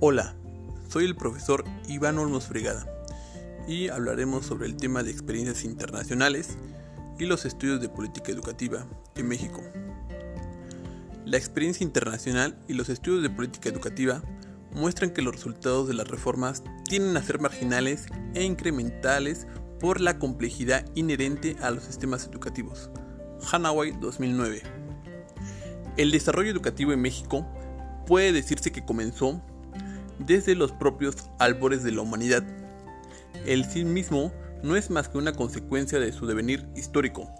Hola, soy el profesor Iván Olmos Brigada y hablaremos sobre el tema de experiencias internacionales y los estudios de política educativa en México. La experiencia internacional y los estudios de política educativa muestran que los resultados de las reformas tienden a ser marginales e incrementales por la complejidad inherente a los sistemas educativos. Hanaway 2009. El desarrollo educativo en México puede decirse que comenzó desde los propios albores de la humanidad. El sí mismo no es más que una consecuencia de su devenir histórico,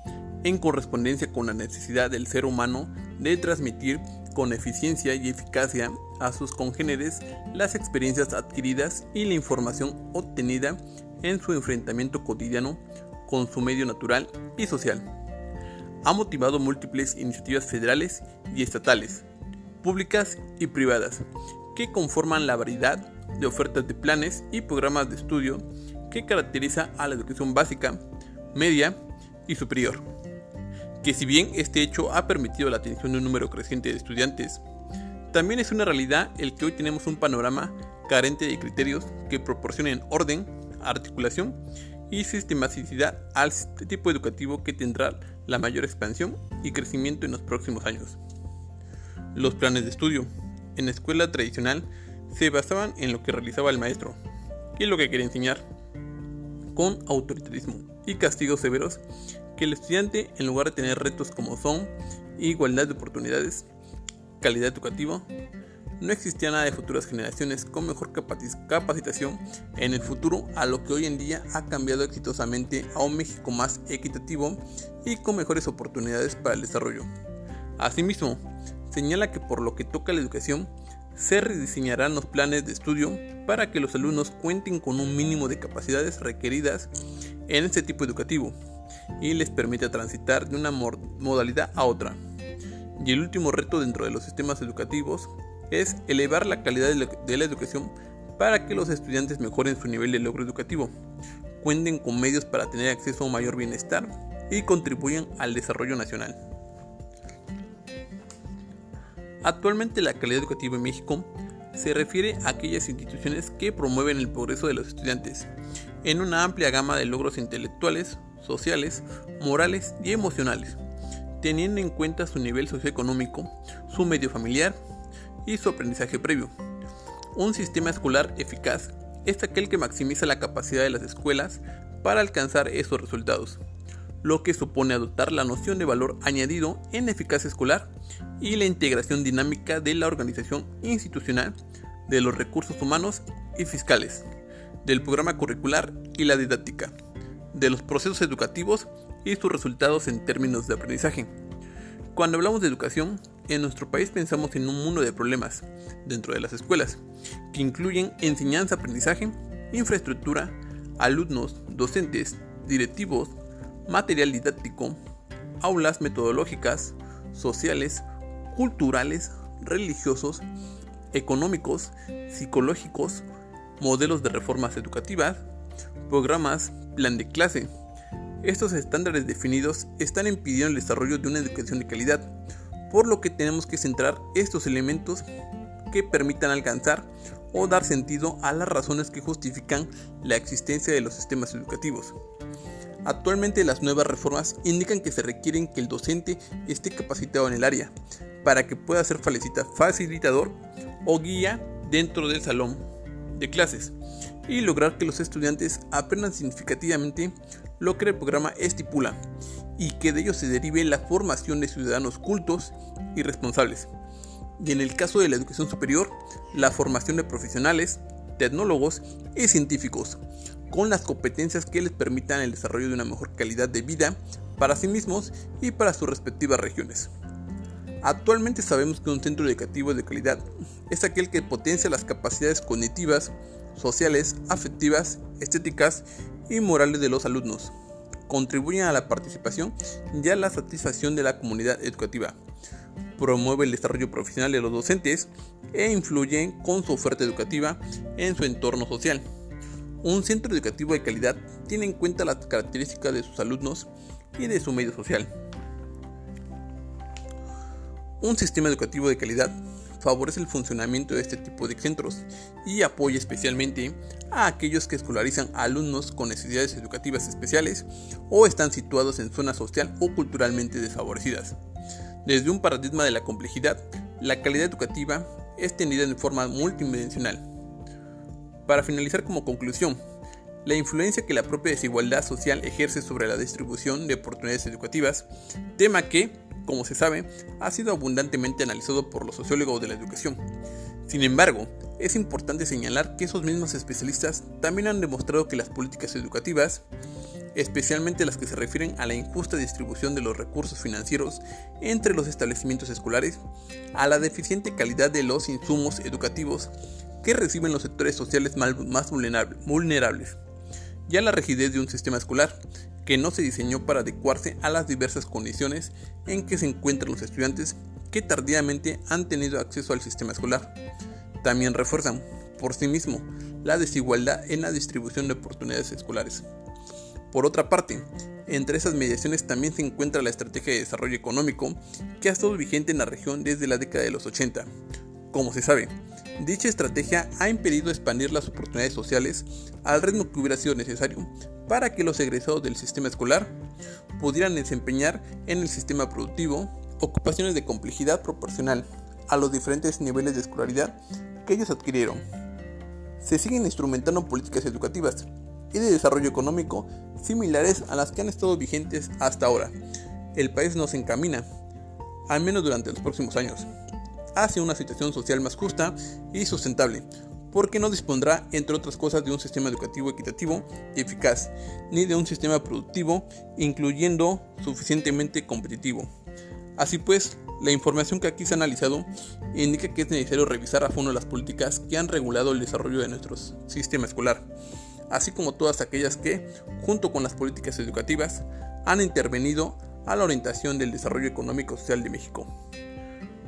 en correspondencia con la necesidad del ser humano de transmitir con eficiencia y eficacia a sus congéneres las experiencias adquiridas y la información obtenida en su enfrentamiento cotidiano con su medio natural y social. Ha motivado múltiples iniciativas federales y estatales, públicas y privadas, que conforman la variedad de ofertas de planes y programas de estudio que caracteriza a la educación básica, media y superior. Que si bien este hecho ha permitido la atención de un número creciente de estudiantes, también es una realidad el que hoy tenemos un panorama carente de criterios que proporcionen orden, articulación y sistematicidad al tipo educativo que tendrá la mayor expansión y crecimiento en los próximos años. Los planes de estudio en la escuela tradicional se basaban en lo que realizaba el maestro y lo que quería enseñar, con autoritarismo y castigos severos que el estudiante, en lugar de tener retos como son igualdad de oportunidades, calidad educativa, no existía nada de futuras generaciones con mejor capacitación en el futuro a lo que hoy en día ha cambiado exitosamente a un México más equitativo y con mejores oportunidades para el desarrollo. Asimismo, señala que por lo que toca a la educación, se rediseñarán los planes de estudio para que los alumnos cuenten con un mínimo de capacidades requeridas en este tipo educativo y les permita transitar de una modalidad a otra. Y el último reto dentro de los sistemas educativos es elevar la calidad de la educación para que los estudiantes mejoren su nivel de logro educativo, cuenten con medios para tener acceso a un mayor bienestar y contribuyan al desarrollo nacional. Actualmente la calidad educativa en México se refiere a aquellas instituciones que promueven el progreso de los estudiantes en una amplia gama de logros intelectuales, sociales, morales y emocionales, teniendo en cuenta su nivel socioeconómico, su medio familiar y su aprendizaje previo. Un sistema escolar eficaz es aquel que maximiza la capacidad de las escuelas para alcanzar esos resultados lo que supone adoptar la noción de valor añadido en eficacia escolar y la integración dinámica de la organización institucional, de los recursos humanos y fiscales, del programa curricular y la didáctica, de los procesos educativos y sus resultados en términos de aprendizaje. Cuando hablamos de educación, en nuestro país pensamos en un mundo de problemas dentro de las escuelas, que incluyen enseñanza-aprendizaje, infraestructura, alumnos, docentes, directivos, material didáctico, aulas metodológicas, sociales, culturales, religiosos, económicos, psicológicos, modelos de reformas educativas, programas, plan de clase. Estos estándares definidos están impidiendo el desarrollo de una educación de calidad, por lo que tenemos que centrar estos elementos que permitan alcanzar o dar sentido a las razones que justifican la existencia de los sistemas educativos. Actualmente las nuevas reformas indican que se requieren que el docente esté capacitado en el área para que pueda ser facilitador o guía dentro del salón de clases y lograr que los estudiantes aprendan significativamente lo que el programa estipula y que de ello se derive la formación de ciudadanos cultos y responsables. Y en el caso de la educación superior, la formación de profesionales, tecnólogos y científicos, con las competencias que les permitan el desarrollo de una mejor calidad de vida para sí mismos y para sus respectivas regiones. Actualmente sabemos que un centro educativo de calidad es aquel que potencia las capacidades cognitivas, sociales, afectivas, estéticas y morales de los alumnos, contribuyen a la participación y a la satisfacción de la comunidad educativa, promueve el desarrollo profesional de los docentes e influyen con su oferta educativa en su entorno social. Un centro educativo de calidad tiene en cuenta las características de sus alumnos y de su medio social. Un sistema educativo de calidad favorece el funcionamiento de este tipo de centros y apoya especialmente a aquellos que escolarizan alumnos con necesidades educativas especiales o están situados en zonas social o culturalmente desfavorecidas. Desde un paradigma de la complejidad, la calidad educativa es tenida en forma multidimensional. Para finalizar como conclusión, la influencia que la propia desigualdad social ejerce sobre la distribución de oportunidades educativas, tema que, como se sabe, ha sido abundantemente analizado por los sociólogos de la educación. Sin embargo, es importante señalar que esos mismos especialistas también han demostrado que las políticas educativas, especialmente las que se refieren a la injusta distribución de los recursos financieros entre los establecimientos escolares, a la deficiente calidad de los insumos educativos que reciben los sectores sociales más vulnerables, y a la rigidez de un sistema escolar que no se diseñó para adecuarse a las diversas condiciones en que se encuentran los estudiantes que tardíamente han tenido acceso al sistema escolar. También refuerzan, por sí mismo, la desigualdad en la distribución de oportunidades escolares. Por otra parte, entre esas mediaciones también se encuentra la estrategia de desarrollo económico que ha estado vigente en la región desde la década de los 80. Como se sabe, dicha estrategia ha impedido expandir las oportunidades sociales al ritmo que hubiera sido necesario para que los egresados del sistema escolar pudieran desempeñar en el sistema productivo ocupaciones de complejidad proporcional a los diferentes niveles de escolaridad que ellos adquirieron. Se siguen instrumentando políticas educativas y de desarrollo económico similares a las que han estado vigentes hasta ahora. El país nos encamina, al menos durante los próximos años, hacia una situación social más justa y sustentable, porque no dispondrá, entre otras cosas, de un sistema educativo equitativo y eficaz, ni de un sistema productivo incluyendo suficientemente competitivo. Así pues, la información que aquí se ha analizado indica que es necesario revisar a fondo las políticas que han regulado el desarrollo de nuestro sistema escolar, así como todas aquellas que, junto con las políticas educativas, han intervenido a la orientación del desarrollo económico social de México.